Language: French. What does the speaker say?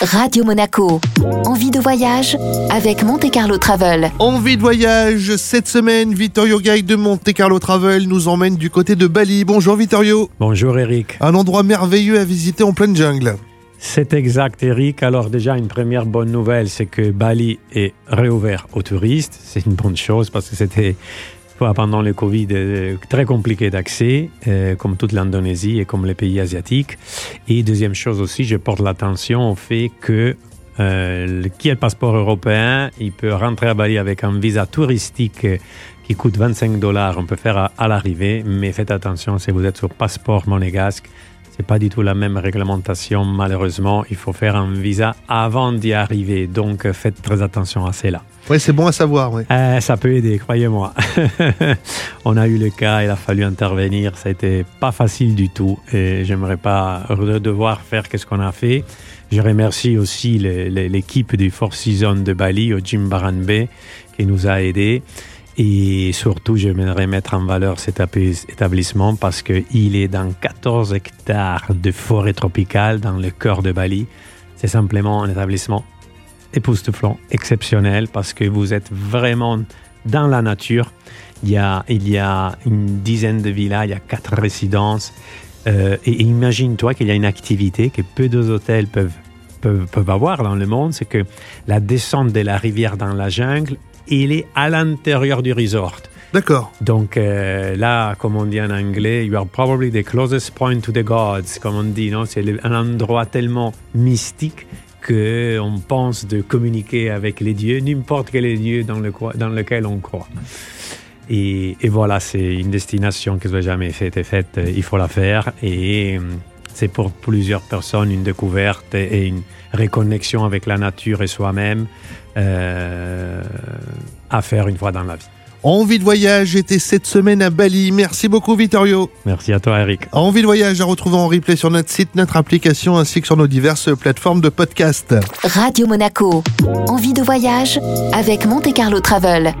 Radio Monaco. Envie de voyage avec Monte Carlo Travel. Envie de voyage, cette semaine, Vittorio Guide de Monte Carlo Travel nous emmène du côté de Bali. Bonjour Vittorio. Bonjour Eric. Un endroit merveilleux à visiter en pleine jungle. C'est exact Eric. Alors déjà une première bonne nouvelle, c'est que Bali est réouvert aux touristes. C'est une bonne chose parce que c'était pendant le Covid euh, très compliqué d'accès, euh, comme toute l'Indonésie et comme les pays asiatiques. Et deuxième chose aussi, je porte l'attention au fait que euh, qui a le passeport européen, il peut rentrer à Bali avec un visa touristique qui coûte 25 dollars. On peut faire à, à l'arrivée, mais faites attention si vous êtes sur passeport monégasque. C'est pas du tout la même réglementation, malheureusement. Il faut faire un visa avant d'y arriver. Donc, faites très attention à cela. Oui, c'est bon à savoir. Euh, ça peut aider, croyez-moi. On a eu le cas, il a fallu intervenir. Ça a été pas facile du tout. Et j'aimerais pas devoir faire ce qu'on a fait. Je remercie aussi l'équipe du Four Seasons de Bali, au Jim Baranbe, qui nous a aidés. Et surtout, j'aimerais mettre en valeur cet établissement parce qu'il est dans 14 hectares de forêt tropicale dans le cœur de Bali. C'est simplement un établissement époustouflant, exceptionnel parce que vous êtes vraiment dans la nature. Il y a, une dizaine de villas, il y a quatre résidences. Euh, et imagine-toi qu'il y a une activité que peu d'hôtels peuvent, peuvent, peuvent avoir dans le monde, c'est que la descente de la rivière dans la jungle il est à l'intérieur du resort. D'accord. Donc euh, là, comme on dit en anglais, you are probably the closest point to the gods, comme on dit, non? C'est un endroit tellement mystique que on pense de communiquer avec les dieux, n'importe quel dieu dans, le, dans lequel on croit. Et, et voilà, c'est une destination qui n'a jamais été faite, il faut la faire. Et c'est pour plusieurs personnes une découverte et une reconnexion avec la nature et soi-même euh, à faire une fois dans la vie. Envie de voyage était cette semaine à Bali. Merci beaucoup Vittorio. Merci à toi Eric. Envie de voyage à retrouver en replay sur notre site, notre application ainsi que sur nos diverses plateformes de podcast. Radio Monaco. Envie de voyage avec Monte Carlo Travel.